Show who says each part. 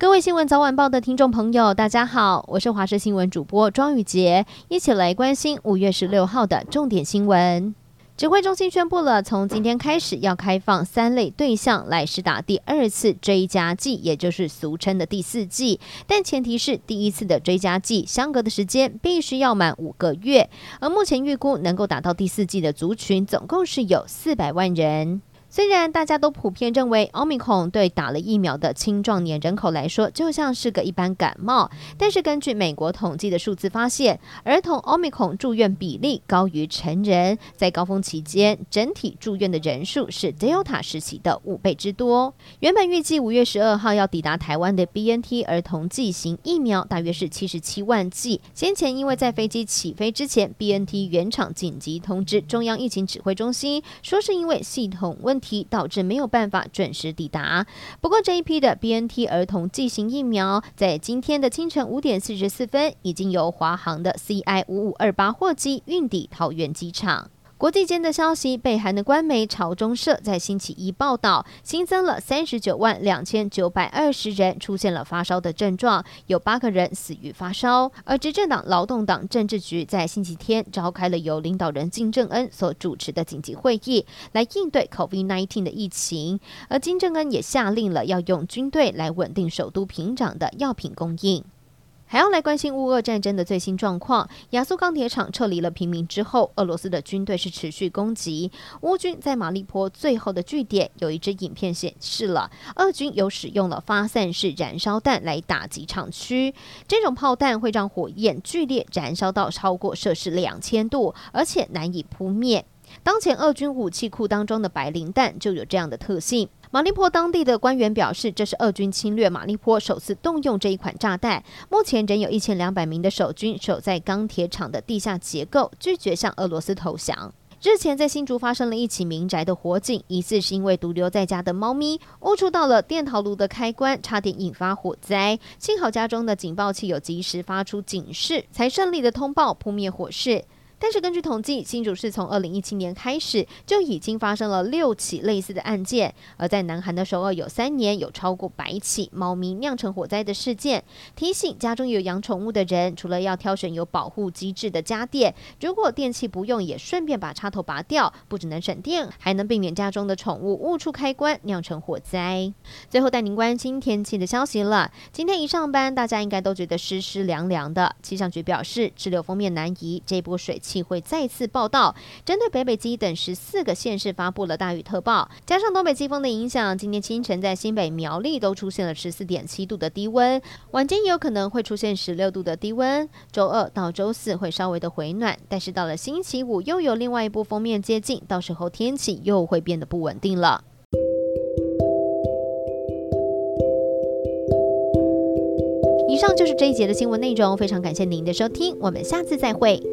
Speaker 1: 各位新闻早晚报的听众朋友，大家好，我是华视新闻主播庄雨洁，一起来关心五月十六号的重点新闻。指挥中心宣布了，从今天开始要开放三类对象来施打第二次追加剂，也就是俗称的第四剂。但前提是第一次的追加剂相隔的时间必须要满五个月。而目前预估能够打到第四剂的族群，总共是有四百万人。虽然大家都普遍认为奥密克戎对打了疫苗的青壮年人口来说就像是个一般感冒，但是根据美国统计的数字发现，儿童奥密克戎住院比例高于成人。在高峰期间，整体住院的人数是 Delta 时期的五倍之多。原本预计五月十二号要抵达台湾的 BNT 儿童剂型疫苗大约是七十七万剂。先前因为在飞机起飞之前，BNT 原厂紧急通知中央疫情指挥中心，说是因为系统问题导致没有办法准时抵达。不过这一批的 BNT 儿童剂型疫苗，在今天的清晨五点四十四分，已经由华航的 CI 五五二八货机运抵桃园机场。国际间的消息，北韩的官媒朝中社在星期一报道，新增了三十九万两千九百二十人出现了发烧的症状，有八个人死于发烧。而执政党劳动党政治局在星期天召开了由领导人金正恩所主持的紧急会议，来应对 COVID-19 的疫情。而金正恩也下令了要用军队来稳定首都平壤的药品供应。还要来关心乌俄战争的最新状况。亚速钢铁厂撤离了平民之后，俄罗斯的军队是持续攻击乌军在马利坡最后的据点。有一支影片显示了俄军有使用了发散式燃烧弹来打击厂区，这种炮弹会让火焰剧烈燃烧到超过摄氏两千度，而且难以扑灭。当前俄军武器库当中的白磷弹就有这样的特性。马利坡当地的官员表示，这是俄军侵略马利坡首次动用这一款炸弹。目前仍有一千两百名的守军守在钢铁厂的地下结构，拒绝向俄罗斯投降。日前在新竹发生了一起民宅的火警，疑似是因为独留在家的猫咪误触到了电陶炉的开关，差点引发火灾。幸好家中的警报器有及时发出警示，才顺利的通报扑灭火势。但是根据统计，新竹市从二零一七年开始就已经发生了六起类似的案件，而在南韩的首尔有三年有超过百起猫咪酿成火灾的事件。提醒家中有养宠物的人，除了要挑选有保护机制的家电，如果电器不用，也顺便把插头拔掉，不只能省电，还能避免家中的宠物误触开关酿成火灾。最后带您关心天气的消息了。今天一上班，大家应该都觉得湿湿凉凉的。气象局表示，滞留锋面南移，这波水气。会再次报道，针对北北基等十四个县市发布了大雨特报，加上东北季风的影响，今天清晨在新北苗栗都出现了十四点七度的低温，晚间也有可能会出现十六度的低温。周二到周四会稍微的回暖，但是到了星期五又有另外一波锋面接近，到时候天气又会变得不稳定了。以上就是这一节的新闻内容，非常感谢您的收听，我们下次再会。